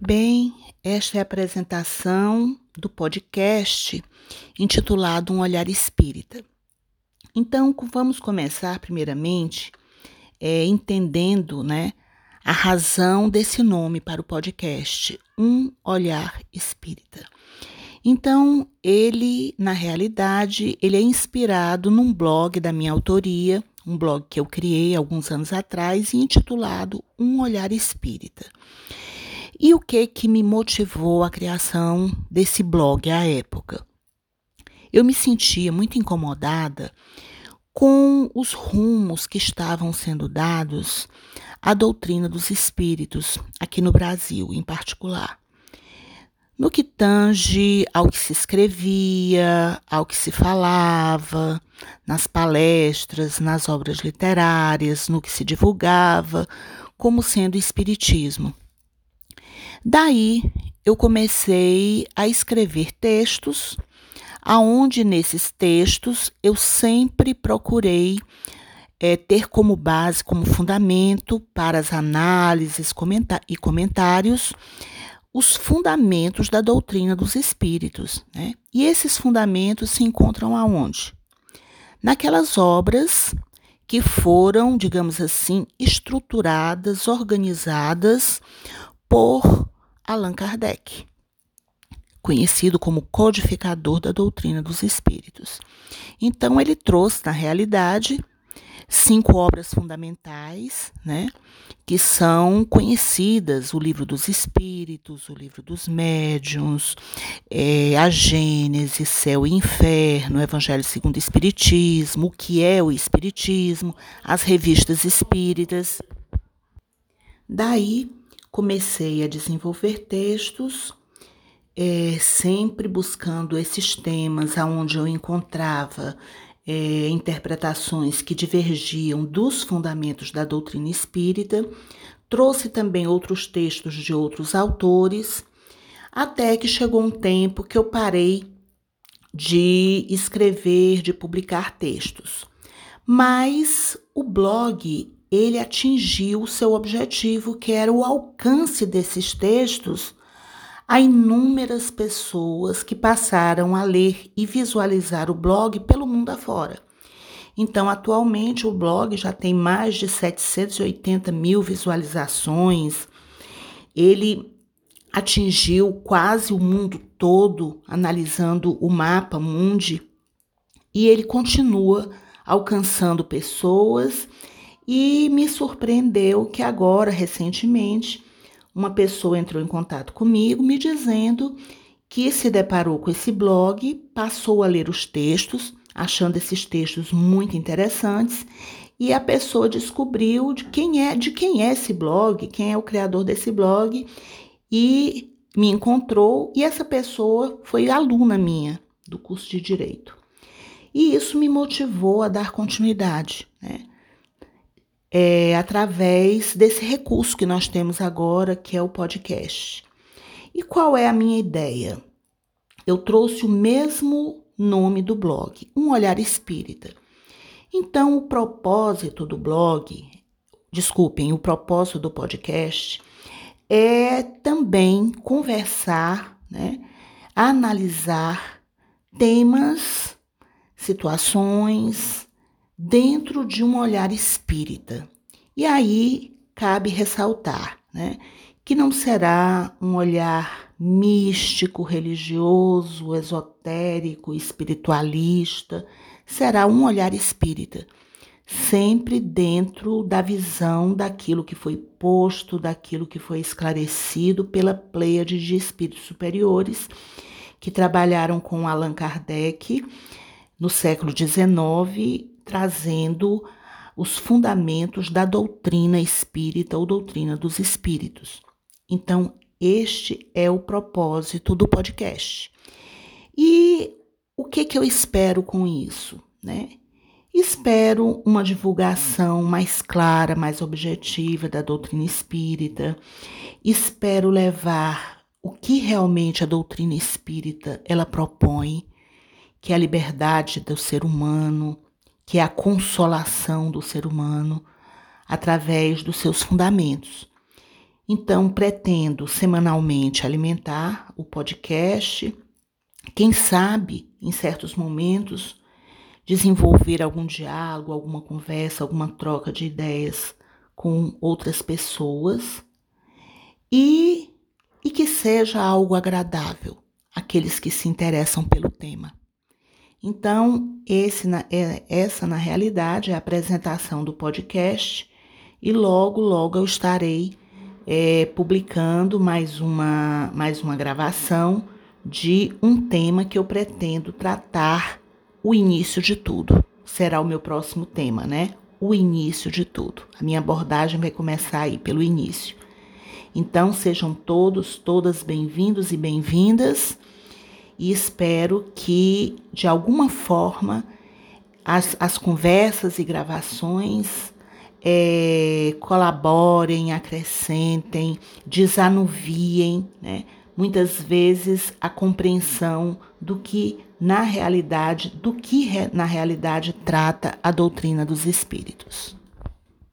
Bem, esta é a apresentação do podcast intitulado Um Olhar Espírita. Então, vamos começar primeiramente é, entendendo né, a razão desse nome para o podcast, Um Olhar Espírita. Então, ele, na realidade, ele é inspirado num blog da minha autoria, um blog que eu criei alguns anos atrás, intitulado Um Olhar Espírita. E o que que me motivou a criação desse blog à época? Eu me sentia muito incomodada com os rumos que estavam sendo dados à doutrina dos espíritos aqui no Brasil, em particular. No que tange ao que se escrevia, ao que se falava, nas palestras, nas obras literárias, no que se divulgava como sendo espiritismo. Daí eu comecei a escrever textos, aonde nesses textos eu sempre procurei é, ter como base, como fundamento para as análises e comentários, os fundamentos da doutrina dos espíritos. Né? E esses fundamentos se encontram aonde? Naquelas obras que foram, digamos assim, estruturadas, organizadas por Allan Kardec, conhecido como codificador da doutrina dos espíritos. Então, ele trouxe, na realidade, cinco obras fundamentais, né, que são conhecidas: o Livro dos Espíritos, o Livro dos Médiuns, é, a Gênese, Céu e Inferno, Evangelho segundo o Espiritismo, o que é o Espiritismo, as revistas espíritas. Daí comecei a desenvolver textos, é, sempre buscando esses temas aonde eu encontrava é, interpretações que divergiam dos fundamentos da doutrina espírita. Trouxe também outros textos de outros autores, até que chegou um tempo que eu parei de escrever, de publicar textos. Mas o blog ele atingiu seu objetivo, que era o alcance desses textos a inúmeras pessoas que passaram a ler e visualizar o blog pelo mundo afora. Então, atualmente, o blog já tem mais de 780 mil visualizações. Ele atingiu quase o mundo todo, analisando o mapa mundi, e ele continua alcançando pessoas e me surpreendeu que agora, recentemente, uma pessoa entrou em contato comigo me dizendo que se deparou com esse blog, passou a ler os textos, achando esses textos muito interessantes, e a pessoa descobriu de quem é, de quem é esse blog, quem é o criador desse blog, e me encontrou, e essa pessoa foi aluna minha do curso de direito. E isso me motivou a dar continuidade, né? É, através desse recurso que nós temos agora, que é o podcast. E qual é a minha ideia? Eu trouxe o mesmo nome do blog, Um Olhar Espírita. Então, o propósito do blog, desculpem, o propósito do podcast é também conversar, né, analisar temas, situações, dentro de um olhar espírita. E aí cabe ressaltar né, que não será um olhar místico, religioso, esotérico, espiritualista, será um olhar espírita, sempre dentro da visão daquilo que foi posto, daquilo que foi esclarecido pela pleiade de espíritos superiores que trabalharam com Allan Kardec no século XIX trazendo os fundamentos da doutrina espírita ou doutrina dos espíritos. Então, este é o propósito do podcast. E o que, que eu espero com isso? Né? Espero uma divulgação mais clara, mais objetiva da doutrina espírita. Espero levar o que realmente a doutrina espírita ela propõe, que é a liberdade do ser humano, que é a consolação do ser humano através dos seus fundamentos. Então, pretendo semanalmente alimentar o podcast. Quem sabe, em certos momentos, desenvolver algum diálogo, alguma conversa, alguma troca de ideias com outras pessoas e, e que seja algo agradável àqueles que se interessam pelo tema. Então, esse, é, essa na realidade é a apresentação do podcast e logo, logo eu estarei é, publicando mais uma, mais uma gravação de um tema que eu pretendo tratar o início de tudo. Será o meu próximo tema, né? O início de tudo. A minha abordagem vai começar aí pelo início. Então, sejam todos, todas bem-vindos e bem-vindas e espero que, de alguma forma, as, as conversas e gravações é, colaborem, acrescentem, desanuviem, né? muitas vezes a compreensão do que na realidade, do que na realidade trata a doutrina dos espíritos.